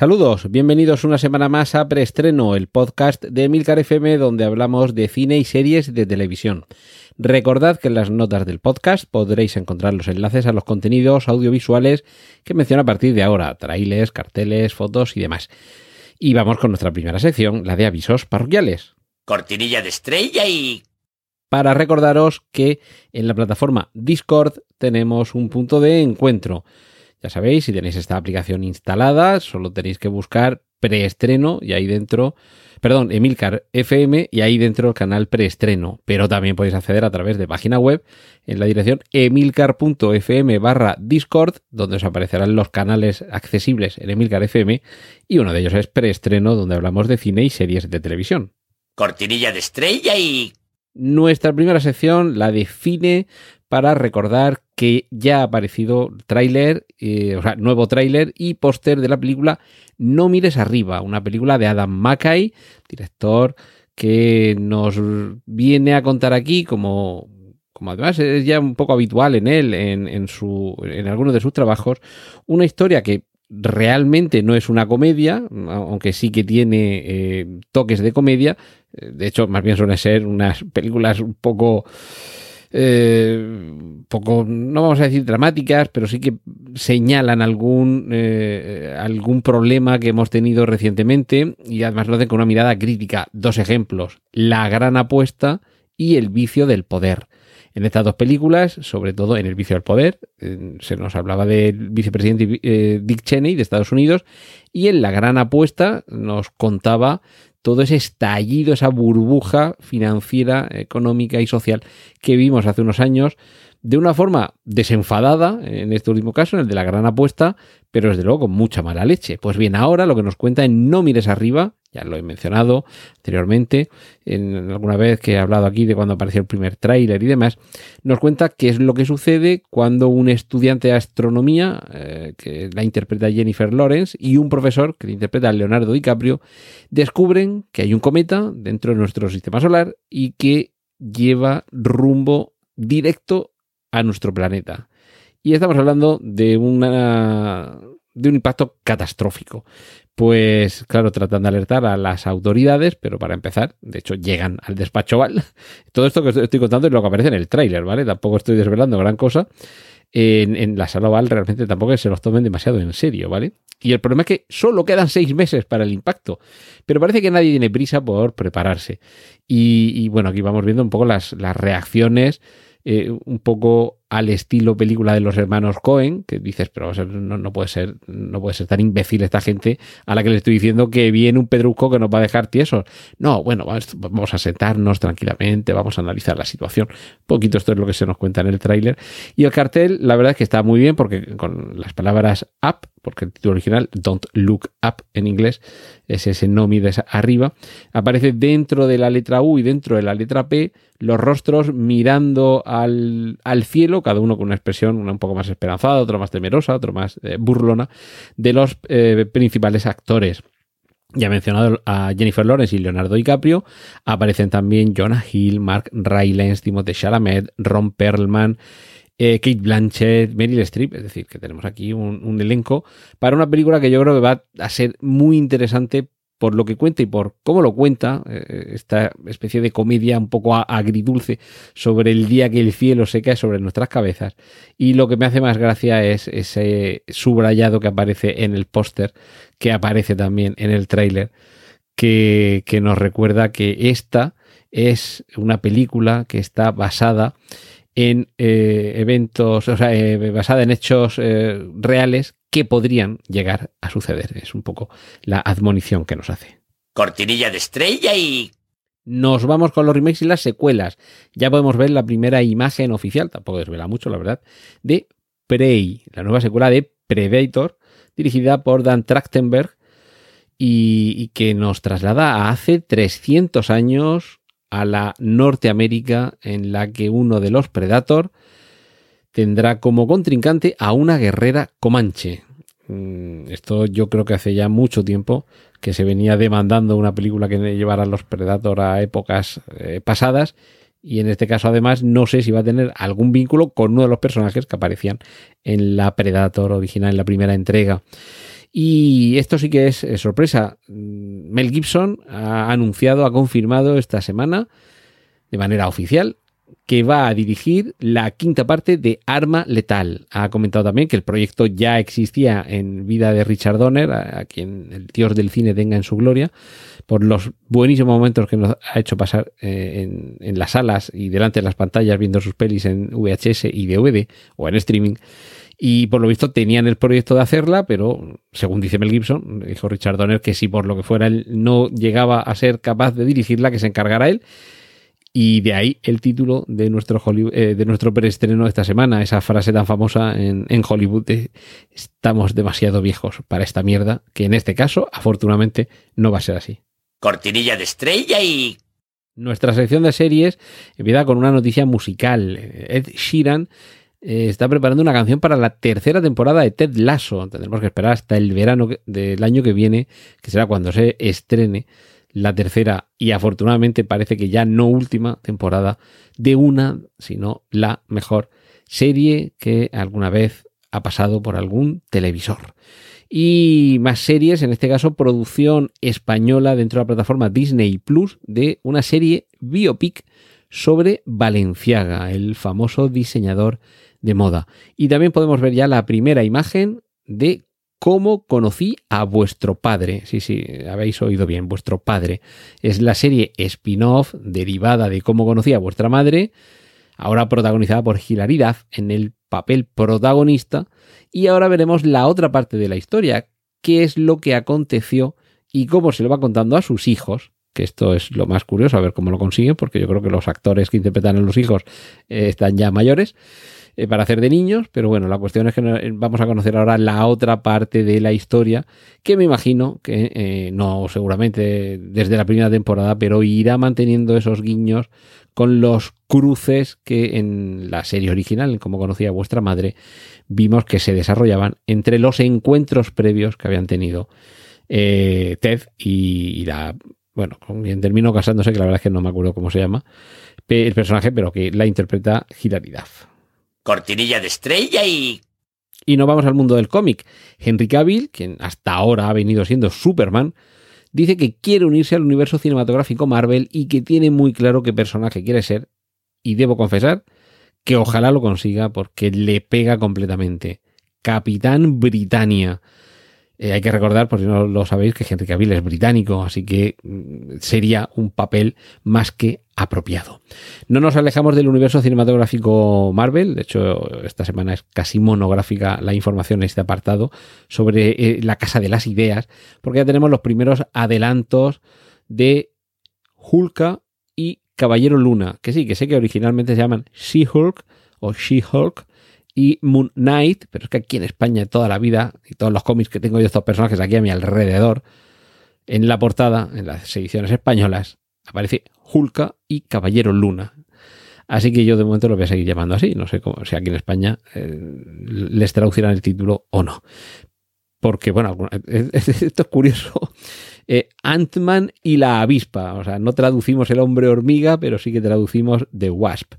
Saludos, bienvenidos una semana más a Preestreno, el podcast de Emilcar FM donde hablamos de cine y series de televisión. Recordad que en las notas del podcast podréis encontrar los enlaces a los contenidos audiovisuales que menciono a partir de ahora, trailers, carteles, fotos y demás. Y vamos con nuestra primera sección, la de avisos parroquiales. Cortinilla de estrella y... Para recordaros que en la plataforma Discord tenemos un punto de encuentro. Ya sabéis, si tenéis esta aplicación instalada, solo tenéis que buscar preestreno y ahí dentro perdón, Emilcar FM y ahí dentro el canal preestreno. Pero también podéis acceder a través de página web en la dirección emilcar.fm barra Discord, donde os aparecerán los canales accesibles en Emilcar FM y uno de ellos es preestreno, donde hablamos de cine y series de televisión. Cortinilla de estrella y... Nuestra primera sección la define para recordar que ya ha aparecido tráiler, eh, o sea, nuevo tráiler y póster de la película No mires arriba, una película de Adam McKay, director que nos viene a contar aquí como como además es ya un poco habitual en él, en, su, en algunos de sus trabajos, una historia que realmente no es una comedia, aunque sí que tiene eh, toques de comedia. De hecho, más bien suelen ser unas películas un poco eh, poco, no vamos a decir dramáticas, pero sí que señalan algún, eh, algún problema que hemos tenido recientemente y además lo hacen con una mirada crítica. Dos ejemplos, la gran apuesta y el vicio del poder. En estas dos películas, sobre todo en El vicio del poder, se nos hablaba del vicepresidente eh, Dick Cheney de Estados Unidos y en La gran apuesta nos contaba todo ese estallido, esa burbuja financiera, económica y social que vimos hace unos años de una forma desenfadada, en este último caso, en el de la gran apuesta, pero desde luego con mucha mala leche. Pues bien, ahora lo que nos cuenta en No mires arriba, ya lo he mencionado anteriormente, en alguna vez que he hablado aquí de cuando apareció el primer tráiler y demás, nos cuenta qué es lo que sucede cuando un estudiante de astronomía, eh, que la interpreta Jennifer Lawrence, y un profesor, que la interpreta Leonardo DiCaprio, descubren que hay un cometa dentro de nuestro sistema solar y que lleva rumbo directo a nuestro planeta. Y estamos hablando de una de un impacto catastrófico. Pues claro, tratan de alertar a las autoridades, pero para empezar, de hecho, llegan al despacho Val. Todo esto que estoy contando es lo que aparece en el tráiler, ¿vale? Tampoco estoy desvelando gran cosa. En, en, la sala Val realmente tampoco se los tomen demasiado en serio, ¿vale? Y el problema es que solo quedan seis meses para el impacto, pero parece que nadie tiene prisa por prepararse. Y, y bueno, aquí vamos viendo un poco las, las reacciones eh, un poco al estilo película de los hermanos Cohen, que dices, pero no, puede ser, no puede ser tan imbécil esta gente a la que le estoy diciendo que viene un pedrusco que nos va a dejar tiesos. No, bueno, vamos a sentarnos tranquilamente, vamos a analizar la situación. Un poquito esto es lo que se nos cuenta en el tráiler. Y el cartel, la verdad es que está muy bien porque con las palabras up, porque el título original, Don't Look Up en inglés, es ese no mires arriba, aparece dentro de la letra U y dentro de la letra P los rostros mirando al, al cielo cada uno con una expresión un poco más esperanzada, otro más temerosa, otro más eh, burlona, de los eh, principales actores. Ya he mencionado a Jennifer Lawrence y Leonardo DiCaprio. Aparecen también Jonah Hill, Mark Rylance, Timothée Chalamet, Ron Perlman, eh, Kate Blanchett, Meryl Streep. Es decir, que tenemos aquí un, un, elenco para una película que yo creo que va a ser muy interesante por lo que cuenta y por cómo lo cuenta, eh, esta especie de comedia un poco agridulce sobre el día que el cielo se cae sobre nuestras cabezas. Y lo que me hace más gracia es ese subrayado que aparece en el póster, que aparece también en el tráiler, que, nos recuerda que esta es una película que está basada en eh, eventos, o sea, eh, basada en hechos reales que podrían llegar a suceder. Es un poco la admonición que nos hace. Cortinilla de estrella y... Nos vamos con los remakes y las secuelas. Ya podemos ver la primera imagen oficial, tampoco desvela mucho, la verdad, de Prey, la nueva secuela de Predator, dirigida por Dan Trachtenberg y, y que nos traslada a hace 300 años a la Norteamérica en la que uno de los Predator tendrá como contrincante a una guerrera comanche. Mm, Esto yo creo que hace ya mucho tiempo que se venía demandando una película que llevara a los Predator a épocas eh, pasadas y en este caso además no sé si va a tener algún vínculo con uno de los personajes que aparecían en la Predator original, en la primera entrega. Y esto sí que es eh, sorpresa. Mm, Mel Gibson ha anunciado, ha confirmado esta semana de manera oficial que va a dirigir la quinta parte de Arma Letal. Ha comentado también que el proyecto ya existía en vida de Richard Donner, a, quien el dios del cine tenga en su gloria, por los buenísimos momentos que nos ha hecho pasar eh, en, en las salas y delante de las pantallas viendo sus pelis en VHS y DVD o en streaming. Y por lo visto tenían el proyecto de hacerla, pero según dice Mel Gibson, dijo Richard Donner que si por lo que fuera él no llegaba a ser capaz de dirigirla, que se encargara él. Y de ahí el título de nuestro, Hollywood, eh, de nuestro preestreno esta semana, esa frase tan famosa en, en Hollywood de estamos demasiado viejos para esta mierda, que en este caso, afortunadamente, no va a ser así. Cortinilla de estrella y... Nuestra sección de series empieza con una noticia musical. Ed Sheeran eh, está preparando una canción para la tercera temporada de Ted Lasso. Tendremos que esperar hasta el verano del año que viene, que será cuando se estrene la tercera y afortunadamente parece que ya no última temporada de una, sino la mejor serie que alguna vez ha pasado por algún televisor. Y más series, en este caso producción española dentro de la plataforma Disney Plus de una serie biopic sobre Valenciaga, el famoso diseñador de moda. Y también podemos ver ya la primera imagen de cómo conocí a vuestro padre. Sí, sí, habéis oído bien, vuestro padre. Es la serie spin-off derivada de cómo conocí a vuestra madre, ahora protagonizada por Hilaridad en el papel protagonista. Y ahora veremos la otra parte de la historia, qué es lo que aconteció y cómo se lo va contando a sus hijos, que esto es lo más curioso, a ver cómo lo consiguen, porque yo creo que los actores que interpretan a los hijos eh, están ya mayores eh, para hacer de niños, pero bueno, la cuestión es que eh, vamos a conocer ahora la otra parte de la historia, que me imagino que eh, no seguramente desde la primera temporada, pero irá manteniendo esos guiños con los cruces que en la serie original, como conocía vuestra madre, vimos que se desarrollaban entre los encuentros previos que habían tenido Ted y, la bueno, con quien terminó casándose, que la verdad es que no me acuerdo cómo se llama, el personaje, pero que la interpreta Hilaridad. Cortinilla de estrella y... Y nos vamos al mundo del cómic. Henry Cavill, quien hasta ahora ha venido siendo Superman, dice que quiere unirse al universo cinematográfico Marvel y que tiene muy claro qué personaje quiere ser. Y debo confesar que ojalá lo consiga porque le pega completamente. Capitán Britannia. Eh, hay que recordar, por si no lo sabéis, que Henry Cavill es británico, así que mm, sería un papel más que apropiado. No nos alejamos del universo cinematográfico Marvel, de hecho esta semana es casi monográfica la información en este apartado sobre eh, la Casa de las Ideas, porque ya tenemos los primeros adelantos de Hulka y Caballero Luna, que sí, que sé que originalmente se llaman She-Hulk o She-Hulk y Moon Knight, pero es que aquí en España toda la vida y todos los cómics que tengo yo estos personajes aquí a mi alrededor, en la portada, en las ediciones españolas, aparece Hulka y Caballero Luna. Así que yo de momento lo voy a seguir llamando así. No sé cómo, si aquí en España eh, les traducirán el título o no. Porque, bueno, esto es curioso. Eh, Ant-Man y la avispa. O sea, no traducimos el hombre hormiga, pero sí que traducimos The Wasp.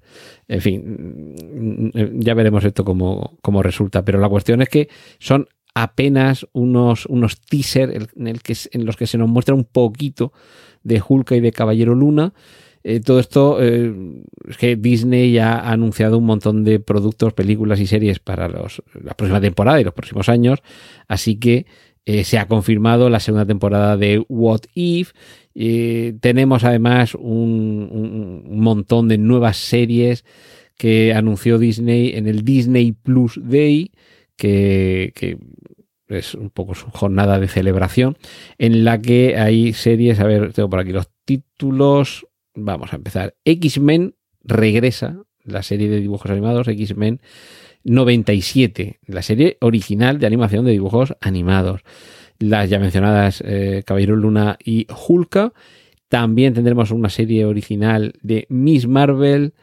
En fin, mm, ya veremos esto cómo, cómo resulta. Pero la cuestión es que son apenas unos, unos teaser en, el que, en los que se nos muestra un poquito de Hulk y de Caballero Luna. Eh, todo esto eh, es que Disney ya ha anunciado un montón de productos, películas y series para los, la próxima temporada y los próximos años. Así que eh, se ha confirmado la segunda temporada de What If. Eh, tenemos además un, un- montón de nuevas series que anunció Disney en el Disney Plus Day, que, que es un poco su jornada de celebración, en la que hay series, a ver, tengo por aquí los títulos, vamos a empezar. X-Men regresa, la serie de dibujos animados, X-Men 97, la serie original de animación de dibujos animados. Las ya mencionadas eh, Caballero Luna y Hulka. También tendremos una serie original de Miss Marvel.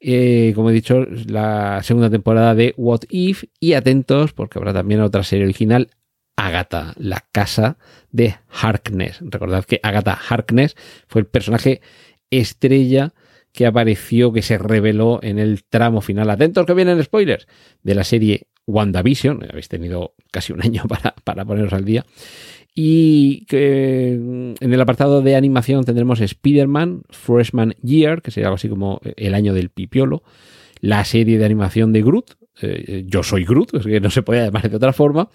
eh, como he dicho, la segunda temporada de What If. Y atentos, porque habrá también otra serie original, Agatha, la casa de Harkness. Recordad que Agatha Harkness fue el personaje estrella que apareció, que se reveló en el tramo final. Atentos que vienen spoilers de la serie WandaVision. Habéis tenido casi un año para, para poneros al día. Y que mm, en el apartado de animación tendremos Spider-Man, Freshman Year, que sería algo así como el año del pipiolo, la serie de animación de Groot, eh, Yo soy Groot, que no se puede llamar de otra forma.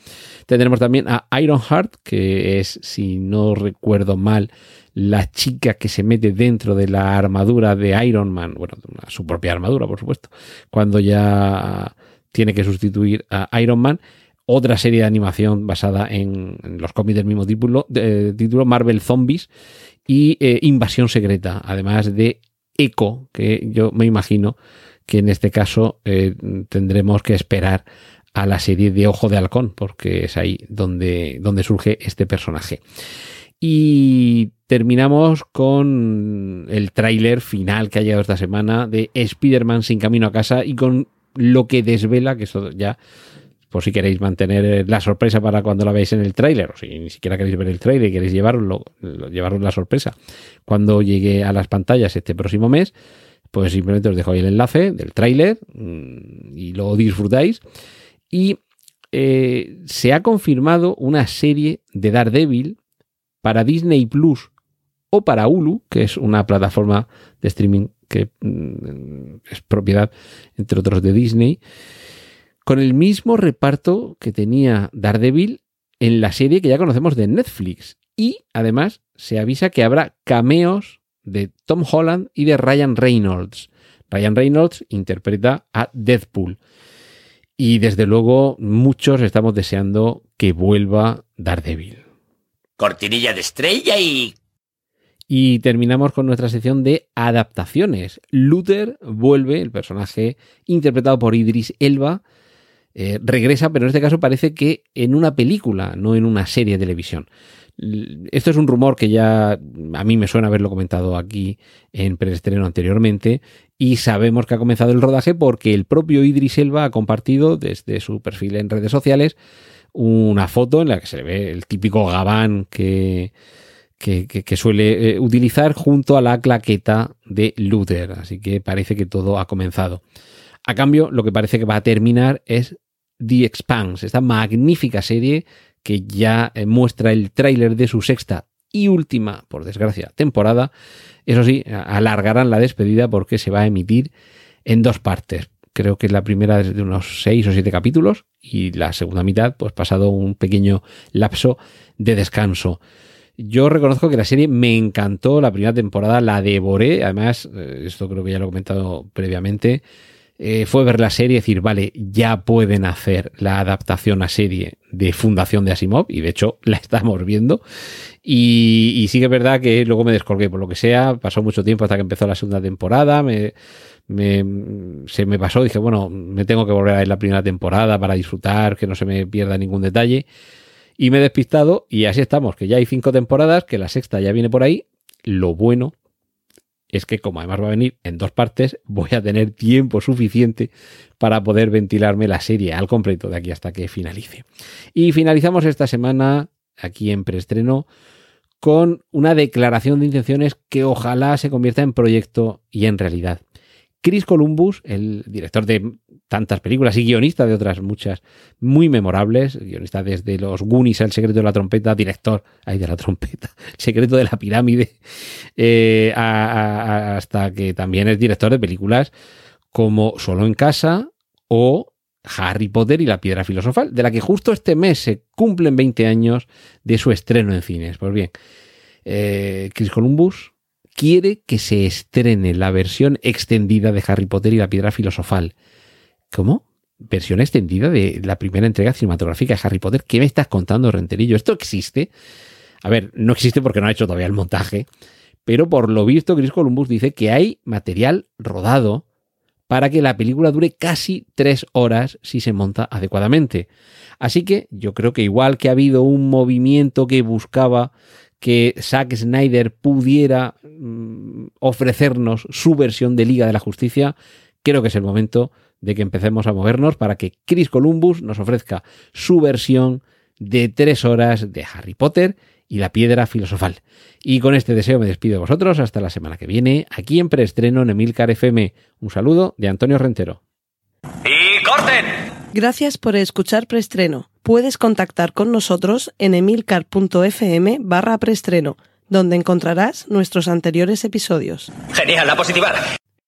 Tendremos también a Ironheart, que es, si no recuerdo mal, la chica que se mete dentro de la armadura de Iron Man, bueno, su propia armadura, por supuesto, cuando ya tiene que sustituir a Iron Man otra serie de animación basada en, los cómics del mismo título, de, título Marvel Zombies y eh, Invasión Secreta, además de Echo, que yo me imagino que en este caso eh, tendremos que esperar a la serie de Ojo de Halcón, porque es ahí donde, donde surge este personaje. Y terminamos con el tráiler final que ha llegado esta semana de Spider-Man sin camino a casa y con lo que desvela, que esto ya por si queréis mantener la sorpresa para cuando la veáis en el tráiler, o si ni siquiera queréis ver el tráiler y queréis llevarlo, llevaros la sorpresa cuando llegue a las pantallas este próximo mes, pues simplemente os dejo ahí el enlace del tráiler mm, y lo disfrutáis. Y eh, se ha confirmado una serie de Daredevil para Disney Plus o para Hulu, que es una plataforma de streaming que mm, es propiedad, entre otros, de Disney con el mismo reparto que tenía Daredevil en la serie que ya conocemos de Netflix. Y además se avisa que habrá cameos de Tom Holland y de Ryan Reynolds. Ryan Reynolds interpreta a Deadpool. Y desde luego muchos estamos deseando que vuelva Daredevil. Cortinilla de estrella y... Y terminamos con nuestra sección de adaptaciones. Luther vuelve, el personaje interpretado por Idris Elba, eh, regresa, pero en este caso parece que en una película, no en una serie de televisión. Esto es un rumor que ya a mí me suena haberlo comentado aquí en preestreno anteriormente y sabemos que ha comenzado el rodaje porque el propio Idris Elba ha compartido desde su perfil en redes sociales una foto en la que se le ve el típico gabán que, que, que, suele eh, utilizar junto a la claqueta de Luther. Así que parece que todo ha comenzado. A cambio, lo que parece que va a terminar es The Expanse, esta magnífica serie que ya eh, muestra el tráiler de su sexta y última, por desgracia, temporada. Eso sí, alargarán la despedida porque se va a emitir en dos partes. Creo que la primera es de unos seis o siete capítulos y la segunda mitad, pues pasado un pequeño lapso de descanso. Yo reconozco que la serie me encantó, la primera temporada la devoré, además, eh, esto creo que ya lo he comentado previamente, eh, fue ver la serie y decir, vale, ya pueden hacer la adaptación a serie de Fundación de Asimov, y de hecho la estamos viendo. Y, y sí que es verdad que luego me descolgué, por lo que sea, pasó mucho tiempo hasta que empezó la segunda temporada, me, me, se me pasó, dije, bueno, me tengo que volver a ver la primera temporada para disfrutar, que no se me pierda ningún detalle. Y me he despistado y así estamos, que ya hay cinco temporadas, que la sexta ya viene por ahí. Lo bueno es que como además va a venir en dos partes, voy a tener tiempo suficiente para poder ventilarme la serie al completo de aquí hasta que finalice. Y finalizamos esta semana aquí en preestreno con una declaración de intenciones que ojalá se convierta en proyecto y en realidad. Chris Columbus, el director de tantas películas y guionista de otras muchas muy memorables, guionista desde los Goonies, El secreto de la trompeta, director, ay de la trompeta, El secreto de la pirámide, eh, hasta que también es director de películas como Solo en casa o Harry Potter y la piedra filosofal, de la que justo este mes se cumplen 20 años de su estreno en cines. Pues bien, eh, Chris Columbus quiere que se estrene la versión extendida de Harry Potter y la piedra filosofal. ¿Cómo? Versión extendida de la primera entrega cinematográfica de Harry Potter. ¿Qué me estás contando, Renterillo? ¿Esto existe? A ver, no existe porque no ha hecho todavía el montaje, pero por lo visto Chris Columbus dice que hay material rodado para que la película dure casi tres horas si se monta adecuadamente. Así que yo creo que igual que ha habido un movimiento que buscaba que Zack Snyder pudiera mm, ofrecernos su versión de Liga de la Justicia, creo que es el momento de que empecemos a movernos para que Chris Columbus nos ofrezca su versión de tres horas de Harry Potter y la piedra filosofal. Y con este deseo me despido de vosotros hasta la semana que viene, aquí en preestreno en Emilcar FM. Un saludo de Antonio Rentero. ¡Y corten! Gracias por escuchar preestreno. Puedes contactar con nosotros en emilcar.fm barra preestreno, donde encontrarás nuestros anteriores episodios. Genial, a positivar.